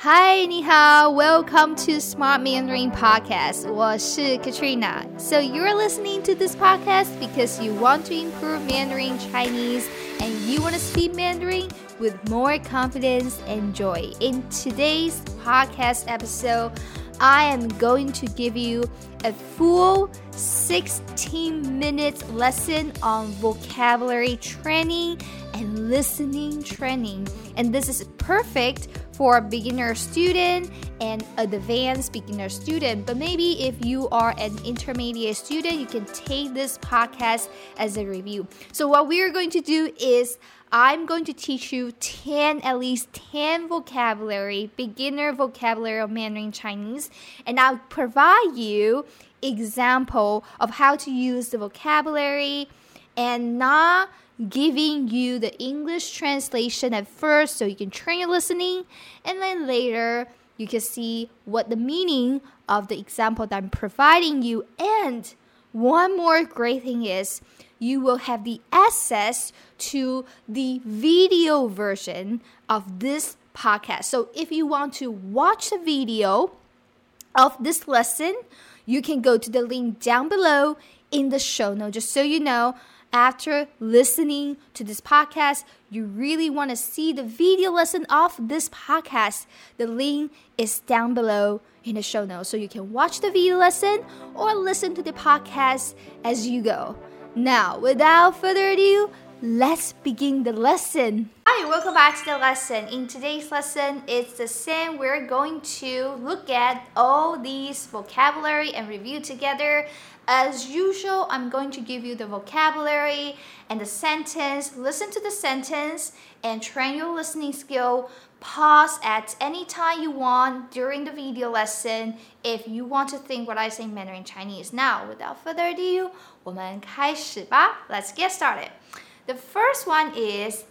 Hi, 你好，Welcome to Smart Mandarin Podcast. 我是 Katrina. So you're listening to this podcast because you want to improve Mandarin Chinese and you want to speak Mandarin with more confidence and joy. In today's podcast episode, I am going to give you a full 16 minute lesson on vocabulary training and listening training. And this is perfect for a beginner student and advanced beginner student. But maybe if you are an intermediate student, you can take this podcast as a review. So, what we are going to do is I'm going to teach you 10, at least 10 vocabulary, beginner vocabulary of Mandarin Chinese, and I'll provide you example of how to use the vocabulary and not giving you the English translation at first so you can train your listening and then later you can see what the meaning of the example that I'm providing you and one more great thing is you will have the access to the video version of this podcast. So if you want to watch the video of this lesson, you can go to the link down below in the show note. Just so you know, after listening to this podcast, you really want to see the video lesson of this podcast, the link is down below in the show notes. So you can watch the video lesson or listen to the podcast as you go. Now, without further ado, let's begin the lesson. Hi, welcome back to the lesson. In today's lesson, it's the same. We're going to look at all these vocabulary and review together. As usual, I'm going to give you the vocabulary and the sentence. Listen to the sentence and train your listening skill. Pause at any time you want during the video lesson if you want to think what I say in Mandarin Chinese. Now, without further ado, 我们开始吧。Let's get started. The first one is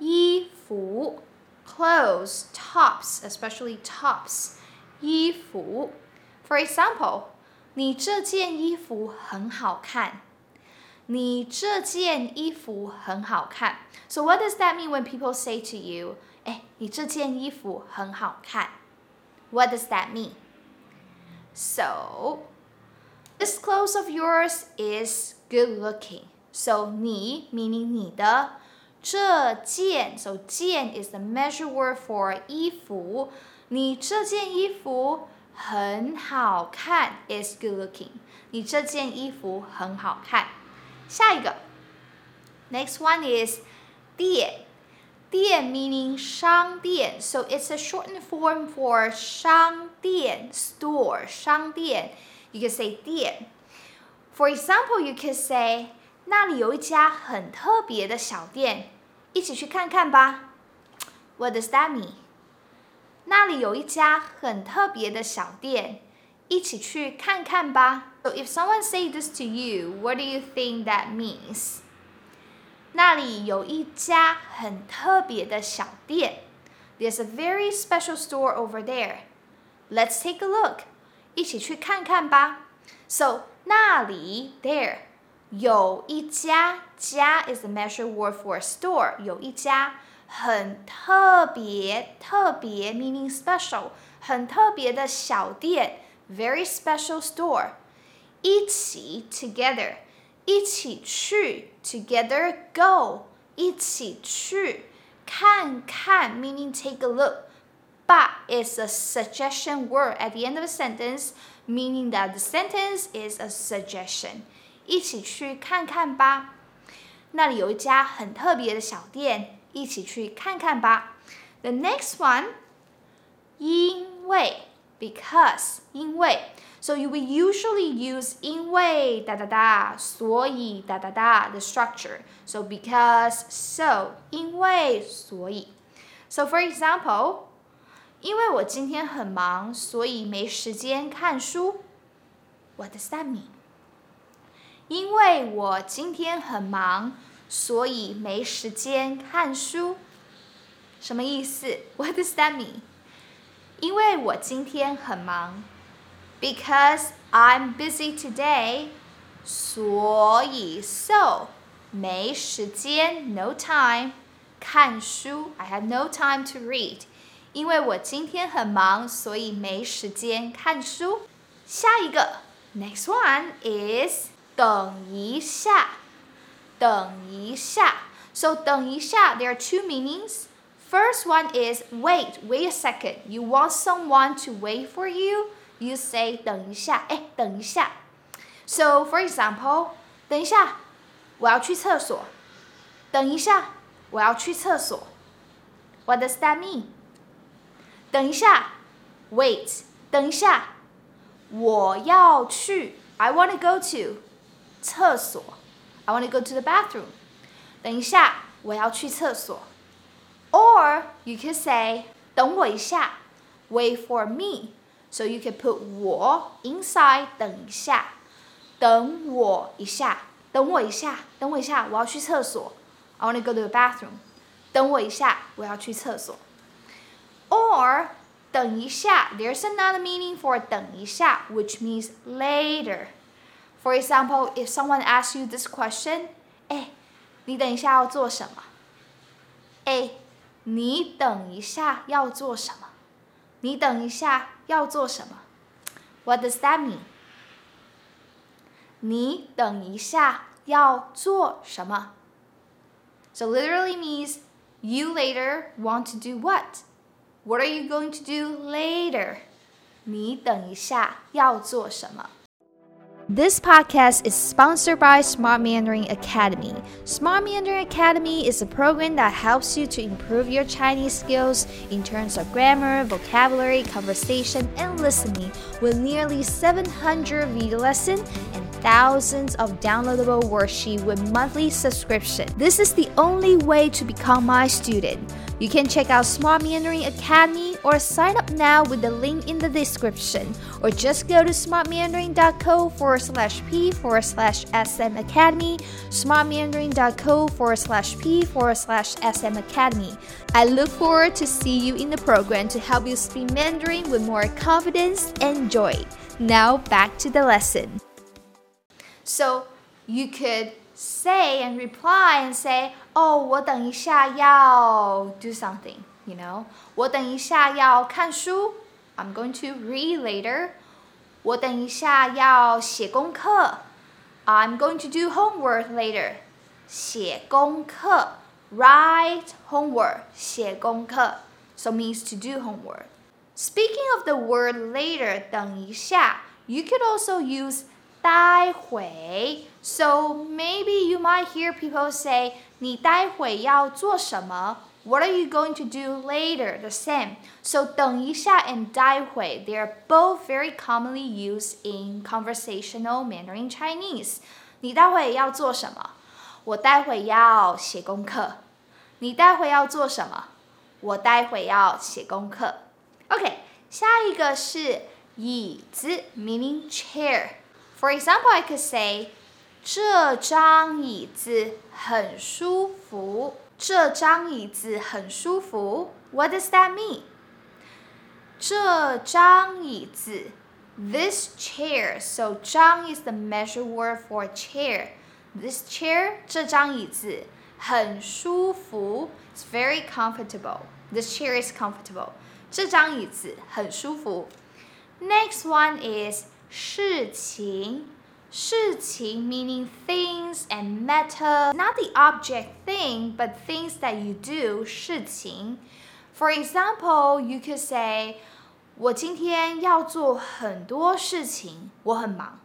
衣服 clothes, tops, especially tops. 衣服 For example, 你这件衣服很好看。你这件衣服很好看。So what does that mean when people say to you, 哎，你这件衣服很好看？What does that mean? So this clothes of yours is good looking. So 你 meaning 你的 这件，so 件 is the measure word for 衣服。你这件衣服很好看 is good looking。你这件衣服很好看。下一个，next one is 店。店 meaning 商店，so it's a shortened form for 商店 store 商店。you can say 店。For example, you could say 那里有一家很特别的小店，一起去看看吧。What does that mean? 那里有一家很特别的小店，一起去看看吧。So if someone say this to you, what do you think that means? 那里有一家很特别的小店。There's a very special store over there. Let's take a look. 一起去看看吧。So 那里 there 有一家家 is the measure word for store 有一家很特别特别 meaning special 很特别的小店 very special store 一起 together 一起去 together go 一起去看看 meaning take a look but is a suggestion word at the end of a sentence, meaning that the sentence is a suggestion. 一起去看看吧。那里有一家很特别的小店，一起去看看吧。The next one，因为 because 因为，so you will usually use 因为哒哒哒，所以哒哒哒 the structure. So because so 因为所以。So for example. 因为我今天很忙，所以没时间看书。What does that mean？因为我今天很忙，所以没时间看书。什么意思？What does that mean？因为我今天很忙，because I'm busy today，所以 so 没时间，no time 看书。I have no time to read。因为我今天很忙，所以没时间看书。下一个，next one is 等一下，等一下。So 等一下，there are two meanings. First one is wait, wait a second. You want someone to wait for you? You say 等一下，哎，等一下。So for example，等一下，我要去厕所。等一下，我要去厕所。What does that mean？等一下，wait，等一下，我要去，I want to go to 厕所，I want to go to the bathroom。等一下，我要去厕所。Or you could say 等我一下，wait for me。So you can put 我 inside 等一下，等我一下，等我一下，等我一下，我要去厕所。I want to go to the bathroom。等我一下，我要去厕所。or 等一下, there's another meaning for 等一下, which means later. For example, if someone asks you this question, 哎，你等一下要做什么？哎，你等一下要做什么？你等一下要做什么？What does that mean? 你等一下要做什么？So literally means you later want to do what? What are you going to do later? 你等一下要做什么 ？this podcast is sponsored by Smart Mandarin Academy. Smart Mandarin Academy is a program that helps you to improve your Chinese skills in terms of grammar, vocabulary, conversation, and listening with nearly 700 video lessons and thousands of downloadable worksheets with monthly subscription. This is the only way to become my student. You can check out Smart Mandarin Academy or sign up now with the link in the description, or just go to smartmandarin.co forward slash p forward slash sm academy, smartmandarin.co forward slash p forward slash sm academy. I look forward to see you in the program to help you speak Mandarin with more confidence and joy. Now back to the lesson. So you could say and reply and say, "Oh, 我等一下要 do something." You know, 我等一下要看书. I'm going to read later. 我等一下要写功课. I'm going to do homework later. 写功课 write homework 写功课 so means to do homework. Speaking of the word later 等一下, you could also use 待会 so maybe you might hear people say 你待会要做什么 What are you going to do later? The same. So 等一下 and 待会 they are both very commonly used in conversational Mandarin Chinese. 你待会要做什么？我待会要写功课。你待会要做什么？我待会要写功课。OK，下一个是椅子，meaning chair. For example, I could say 这张椅子很舒服。这张椅子很舒服。What does that mean? 这张椅子，this chair. So 张 is the measure word for chair. This chair，这张椅子很舒服。It's very comfortable. This chair is comfortable. 这张椅子很舒服。Next one is 事情。事情 meaning things and matter, not the object thing, but things that you do 事情. For example, you could say, 我今天要做很多事情，我很忙。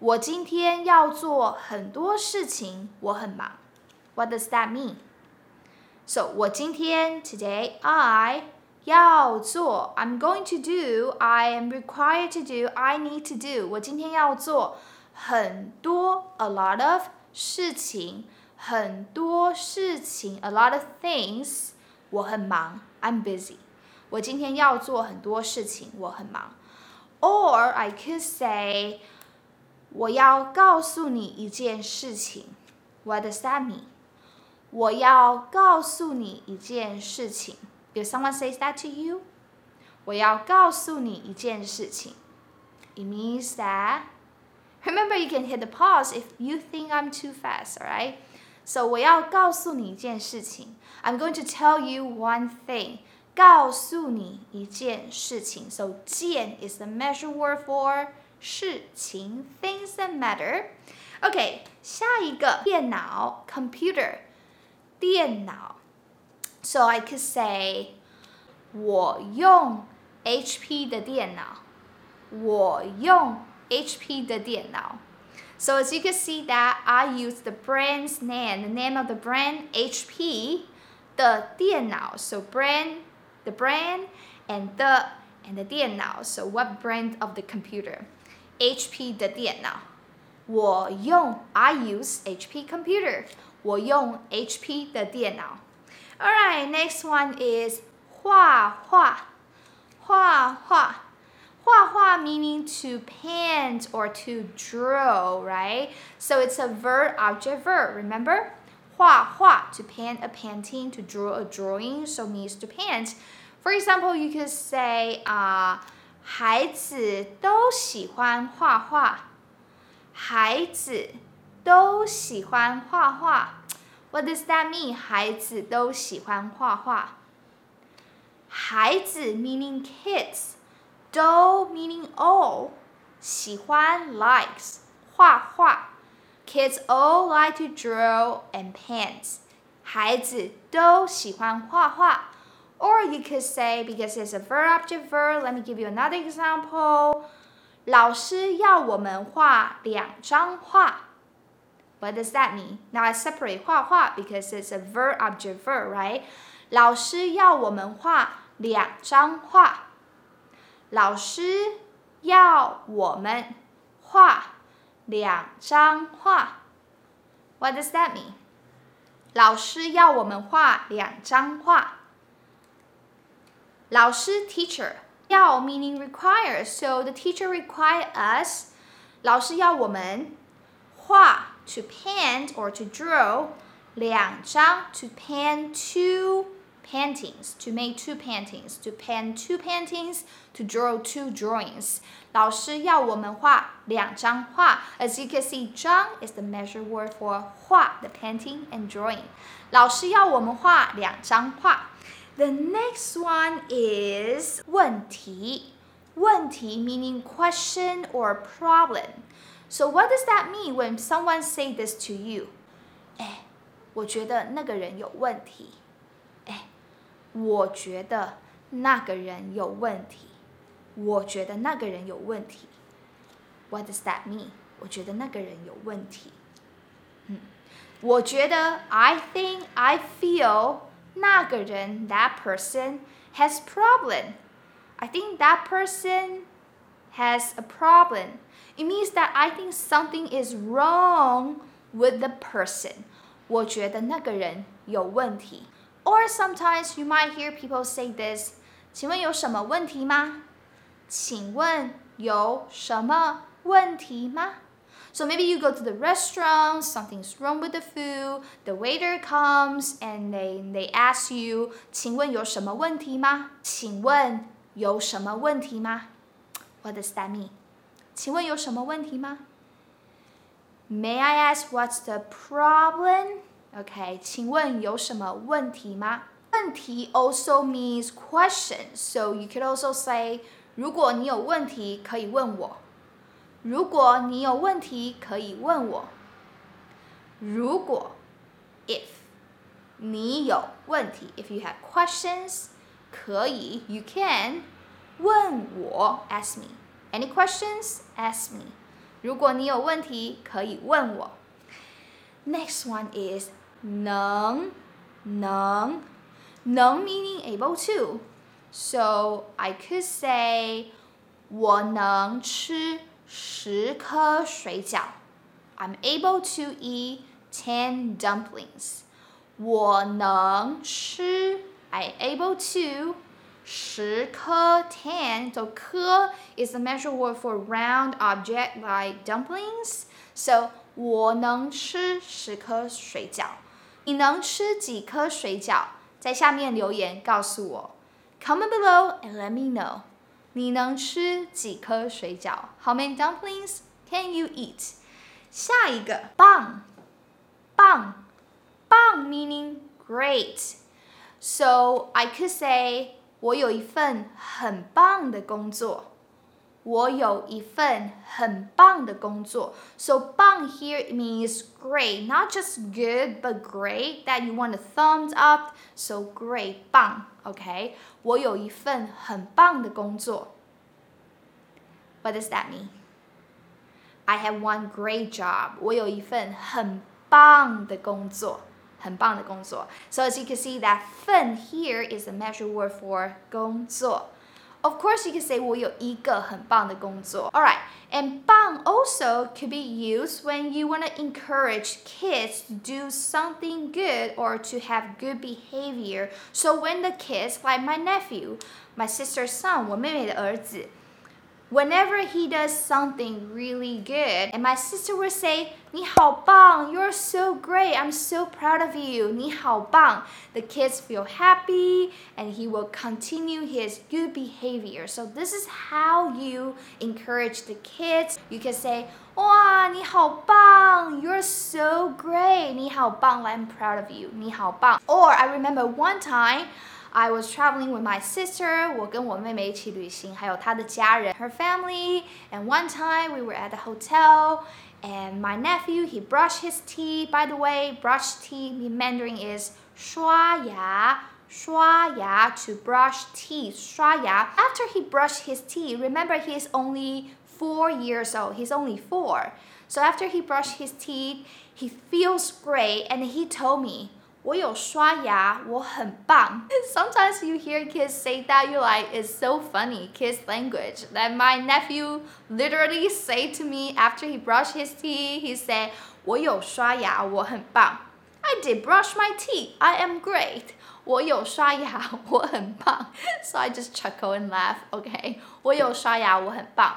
我今天要做很多事情，我很忙。What does that mean? So 我今天 today I 要做 I'm going to do I am required to do I need to do 我今天要做很多 a lot of 事情，很多事情 a lot of things。我很忙，I'm busy。我今天要做很多事情，我很忙。Or I could say，我要告诉你一件事情。What does that mean？我要告诉你一件事情。 If someone says that to you，我要告诉你一件事情。It means that Remember, you can hit the pause if you think I'm too fast, alright? So 我要告诉你一件事情。I'm going to tell you one thing. 告诉你一件事情。So 件 is the measure word for 事情，things that matter。OK，下一个电脑 computer 电脑。 So I could say 我用 HP 的电脑，我用 HP 的电脑。So as you can see that I use the brand's name, the name of the brand HP 的电脑. So brand, the brand, and the and the 电脑. So what brand of the computer? HP 的电脑。我用 I use HP computer. 我用 HP 的电脑。 Alright, next one is 画画，画画。画画 meaning to paint or to draw, right? So it's a verb object verb, remember? 画画 to paint a painting, to draw a drawing, so means to paint. For example, you could say, 啊、uh,，孩子都喜欢画画。孩子都喜欢画画。 What does that mean? 孩子都喜欢画画。孩子 meaning kids。都 meaning all，喜欢 likes 画画，kids all like to draw and paint，孩子都喜欢画画。Or you could say because it's a verb object verb. Let me give you another example. 老师要我们画两张画。 What does that mean? Now I separate 画画 because it's a verb object verb, right? 老师要我们画两张画。老师要我们画两张画。What does that mean? 老师要我们画两张画。老师 teacher 要 meaning require, so the teacher require us. 老师要我们画 to paint or to draw 两张 to paint two paintings to make two paintings to paint two paintings to draw two drawings 老师要我们画两张画 as you can see 张 is the measure word for 画 the painting and drawing 老师要我们画两张画 the next one is 问题问题 meaning question or problem so what does that mean when someone say this to you 哎我觉得那个人有问题哎我觉得那个人有问题。我觉得那个人有问题。What does that mean？我觉得那个人有问题。嗯，我觉得 I think I feel 那个人 that person has problem. I think that person has a problem. It means that I think something is wrong with the person. 我觉得那个人有问题。or sometimes you might hear people say this. 请问有什么问题吗？请问有什么问题吗？So maybe you go to the restaurant, something's wrong with the food, the waiter comes and they they ask you, 请问有什么问题吗？请问有什么问题吗？What does that mean? 请问有什么问题吗？May I ask what's the problem? OK，请问有什么问题吗？问题 also means question, so you could also say 如果你有问题可以问我。如果你有问题可以问我。如果 if 你有问题，if you have questions 可以 you can 问我 ask me any questions ask me 如果你有问题可以问我。Next one is 能能能 meaning able to. So I could say 我能吃十颗水饺。I'm able to eat ten dumplings. 我能吃 I able to 十颗 ten. So 颗 is a measure word for round object like dumplings. So 我能吃十颗水饺。你能吃几颗水饺？在下面留言告诉我。Comment below and let me know。你能吃几颗水饺？How many dumplings can you eat？下一个棒，棒，棒 meaning great。So I could say 我有一份很棒的工作。我有一份很棒的工作。So 棒 here means great, not just good, but great that you want a thumbs up. So great 棒，OK？我有一份很棒的工作。What does that mean? I have one great job. 我有一份很棒的工作。 很棒的工作。So as you can see, that 份 here is a measure word for 工作。of course, you can say 我有一个很棒的工作. Alright, and 棒 also could be used when you want to encourage kids to do something good or to have good behavior. So when the kids, like my nephew, my sister's son, 我妹妹的儿子 whenever he does something really good, and my sister will say, 你好棒, you're so great, I'm so proud of you, 你好棒. The kids feel happy and he will continue his good behavior. So this is how you encourage the kids. You can say, 哇，你好棒, you're so great, 你好棒, I'm proud of you, 你好棒. Or I remember one time, I was traveling with my sister. 我跟我妹妹一起旅行，还有她的家人，her family. And one time we were at the hotel, and my nephew he brushed his teeth. By the way, brush teeth in Mandarin is 刷牙。刷牙 to brush teeth. 刷牙. After he brushed his teeth, remember he is only four years old. He's only four. So after he brushed his teeth, he feels great, and he told me. 我有刷牙，我很棒。Sometimes you hear kids say that, you're like, it's so funny, kids language. That my nephew literally say to me after he brushed his teeth, he said, 我有刷牙，我很棒。I did brush my teeth. I am great. 我有刷牙，我很棒。So I just chuckle and laugh. Okay. 我有刷牙，我很棒。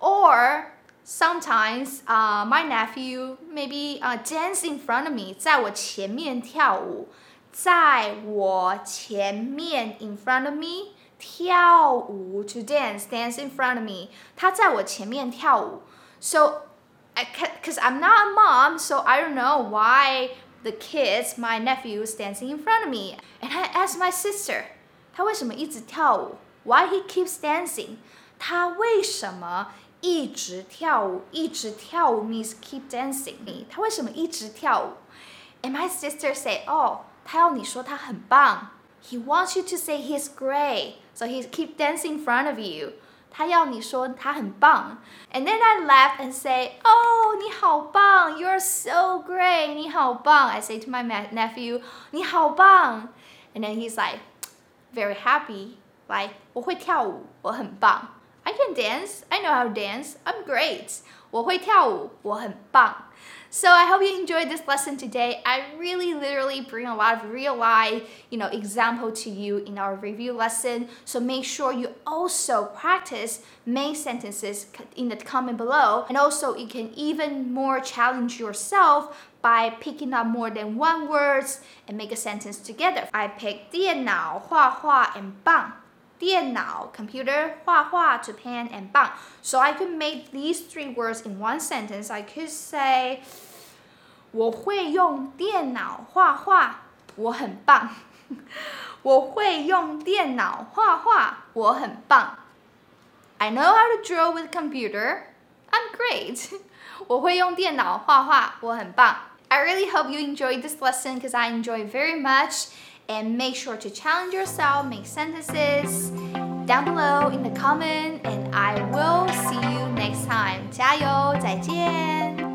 Or sometimes uh, my nephew maybe uh, dance in front of me，在我前面跳舞，在我前面 in front of me 跳舞 to dance dance in front of me，他在我前面跳舞。So because I'm not a mom, so I don't know why the kids, my nephew, is dancing in front of me. And I asked my sister, 他为什么一直跳舞？Why he keeps dancing？他为什么 一直跳舞，一直跳舞 means keep dancing。他为什么一直跳舞？And my sister say, oh，他要你说他很棒。He wants you to say he's great, so he keep dancing in front of you. 他要你说他很棒。And then I laugh and say, oh，你好棒，You're so great，你好棒。I say to my nephew, 你好棒。And then he's like, very happy, like 我会跳舞，我很棒。 I can dance. I know how to dance. I'm great. 我会跳舞，我很棒。So I hope you enjoyed this lesson today. I really literally bring a lot of real life, you know, example to you in our review lesson. So make sure you also practice main sentences in the comment below. And also you can even more challenge yourself by picking up more than one words and make a sentence together. I picked 电脑、画画 and 棒。 电脑 computer 画画 to pen and 棒 so I could make these three words in one sentence I could say 我会用电脑画画我很棒我会用电脑画画我很棒 I know how to draw with computer I'm great 我会用电脑画画我很棒 I really hope you enjoyed this lesson because I enjoy very much and make sure to challenge yourself, make sentences down below in the comment, and I will see you next time. 加油，再见。